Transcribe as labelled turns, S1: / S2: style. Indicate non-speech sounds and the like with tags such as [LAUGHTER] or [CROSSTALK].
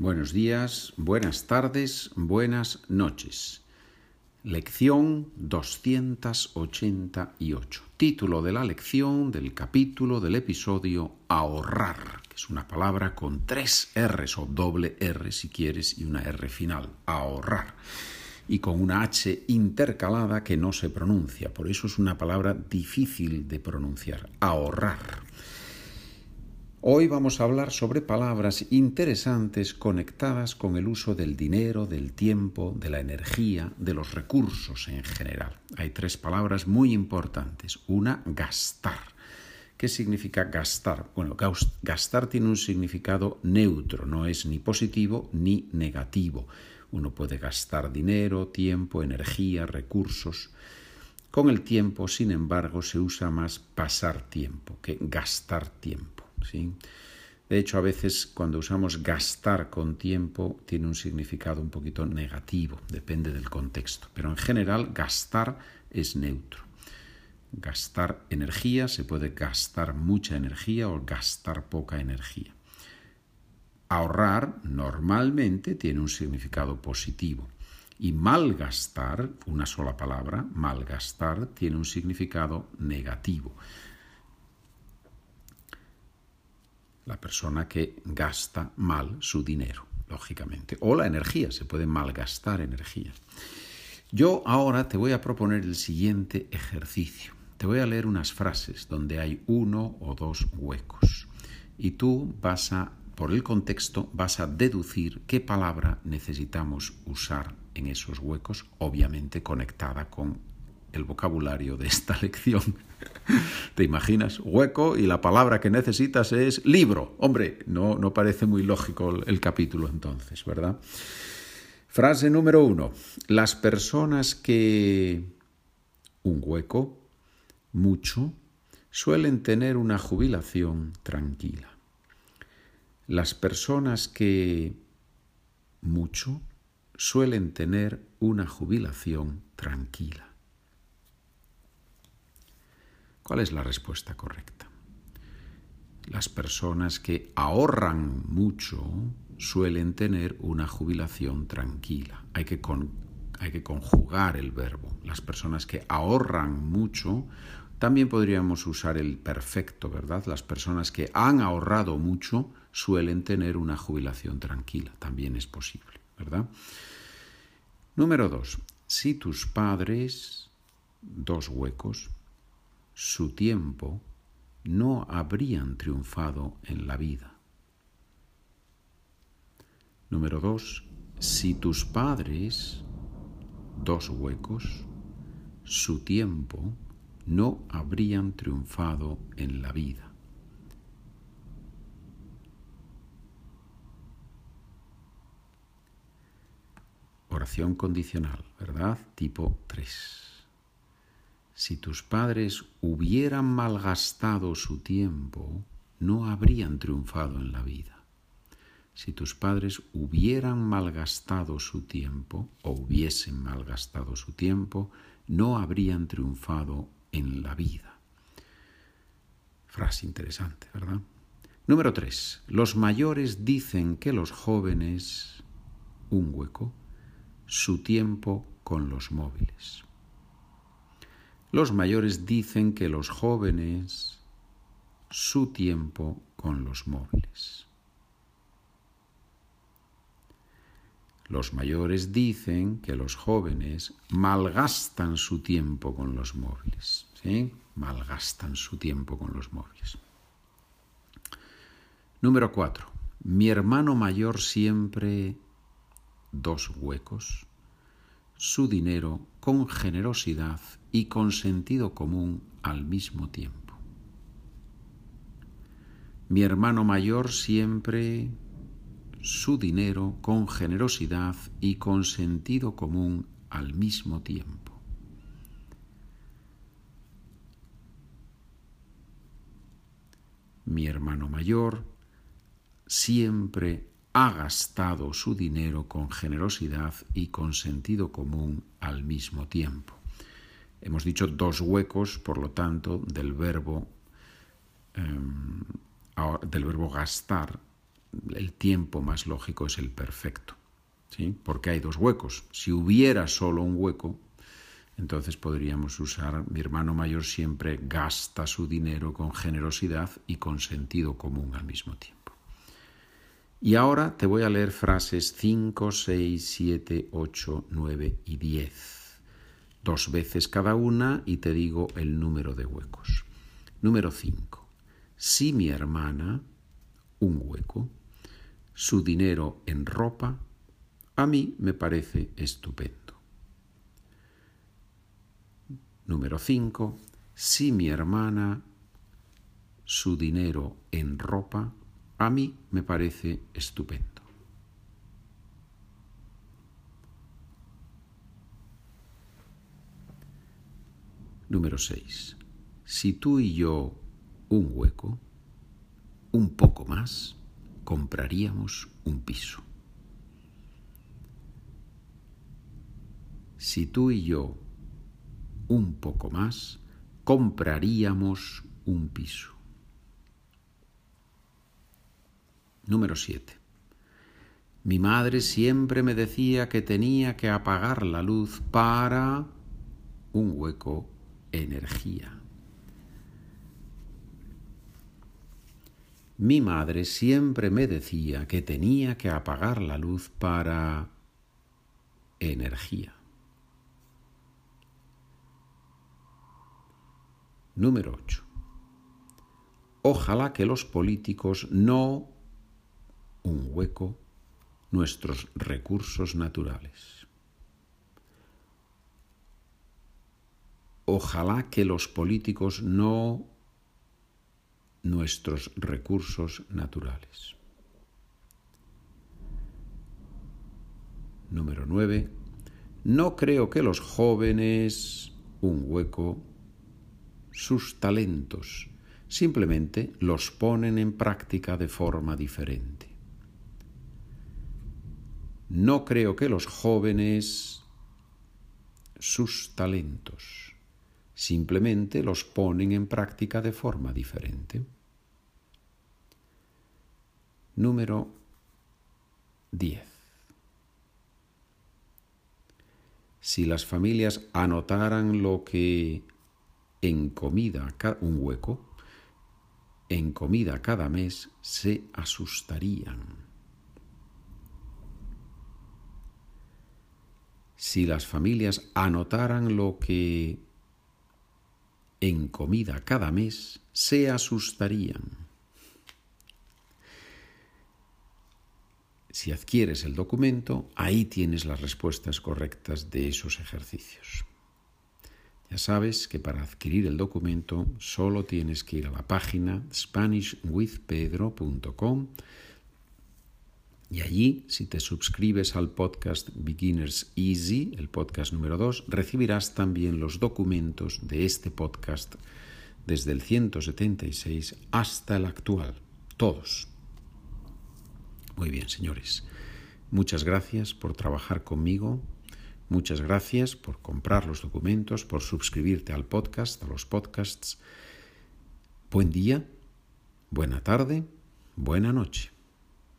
S1: Buenos días, buenas tardes, buenas noches. Lección 288. Título de la lección, del capítulo, del episodio Ahorrar, que es una palabra con tres R's o doble R si quieres y una R final. Ahorrar. Y con una H intercalada que no se pronuncia. Por eso es una palabra difícil de pronunciar. Ahorrar. Hoy vamos a hablar sobre palabras interesantes conectadas con el uso del dinero, del tiempo, de la energía, de los recursos en general. Hay tres palabras muy importantes. Una, gastar. ¿Qué significa gastar? Bueno, gastar tiene un significado neutro, no es ni positivo ni negativo. Uno puede gastar dinero, tiempo, energía, recursos. Con el tiempo, sin embargo, se usa más pasar tiempo que gastar tiempo. De hecho, a veces cuando usamos gastar con tiempo tiene un significado un poquito negativo, depende del contexto, pero en general gastar es neutro. Gastar energía, se puede gastar mucha energía o gastar poca energía. Ahorrar normalmente tiene un significado positivo y malgastar, una sola palabra, malgastar, tiene un significado negativo. La persona que gasta mal su dinero, lógicamente. O la energía, se puede malgastar energía. Yo ahora te voy a proponer el siguiente ejercicio. Te voy a leer unas frases donde hay uno o dos huecos. Y tú vas a, por el contexto, vas a deducir qué palabra necesitamos usar en esos huecos, obviamente conectada con el vocabulario de esta [LAUGHS] lección. ¿Te imaginas? Hueco y la palabra que necesitas es libro. Hombre, no, no parece muy lógico el capítulo entonces, ¿verdad? Frase número uno. Las personas que... Un hueco, mucho, suelen tener una jubilación tranquila. Las personas que... Mucho, suelen tener una jubilación tranquila. ¿Cuál es la respuesta correcta? Las personas que ahorran mucho suelen tener una jubilación tranquila. Hay que, hay que conjugar el verbo. Las personas que ahorran mucho, también podríamos usar el perfecto, ¿verdad? Las personas que han ahorrado mucho suelen tener una jubilación tranquila. También es posible, ¿verdad? Número dos. Si tus padres, dos huecos, su tiempo, no habrían triunfado en la vida. Número dos, si tus padres, dos huecos, su tiempo, no habrían triunfado en la vida. Oración condicional, ¿verdad? Tipo 3 si tus padres hubieran malgastado su tiempo, no habrían triunfado en la vida. Si tus padres hubieran malgastado su tiempo o hubiesen malgastado su tiempo, no habrían triunfado en la vida. Frase interesante, ¿verdad? Número 3. Los mayores dicen que los jóvenes, un hueco, su tiempo con los móviles. Los mayores dicen que los jóvenes su tiempo con los móviles. Los mayores dicen que los jóvenes malgastan su tiempo con los móviles. ¿sí? Malgastan su tiempo con los móviles. Número cuatro. Mi hermano mayor siempre dos huecos su dinero con generosidad y con sentido común al mismo tiempo. Mi hermano mayor siempre su dinero con generosidad y con sentido común al mismo tiempo. Mi hermano mayor siempre ha gastado su dinero con generosidad y con sentido común al mismo tiempo. Hemos dicho dos huecos, por lo tanto, del verbo, em, del verbo gastar el tiempo más lógico es el perfecto, ¿sí? porque hay dos huecos. Si hubiera solo un hueco, entonces podríamos usar, mi hermano mayor siempre gasta su dinero con generosidad y con sentido común al mismo tiempo. Y ahora te voy a leer frases 5, 6, 7, 8, 9 y 10. Dos veces cada una y te digo el número de huecos. Número 5. Si mi hermana, un hueco, su dinero en ropa, a mí me parece estupendo. Número 5. Si mi hermana su dinero en ropa, a mí me parece estupendo. Número 6. Si tú y yo un hueco, un poco más, compraríamos un piso. Si tú y yo un poco más, compraríamos un piso. Número 7. Mi madre siempre me decía que tenía que apagar la luz para un hueco energía. Mi madre siempre me decía que tenía que apagar la luz para energía. Número 8. Ojalá que los políticos no un hueco nuestros recursos naturales. Ojalá que los políticos no nuestros recursos naturales. Número 9. No creo que los jóvenes un hueco sus talentos, simplemente los ponen en práctica de forma diferente. No creo que los jóvenes sus talentos, simplemente los ponen en práctica de forma diferente. Número 10. Si las familias anotaran lo que en comida un hueco, en comida cada mes se asustarían. Si las familias anotaran lo que en comida cada mes, se asustarían. Si adquieres el documento, ahí tienes las respuestas correctas de esos ejercicios. Ya sabes que para adquirir el documento solo tienes que ir a la página SpanishWithPedro.com y allí, si te suscribes al podcast Beginners Easy, el podcast número 2, recibirás también los documentos de este podcast desde el 176 hasta el actual, todos. Muy bien, señores. Muchas gracias por trabajar conmigo Muchas gracias por comprar los documentos, por suscribirte al podcast, a los podcasts. Buen día, buena tarde, buena noche.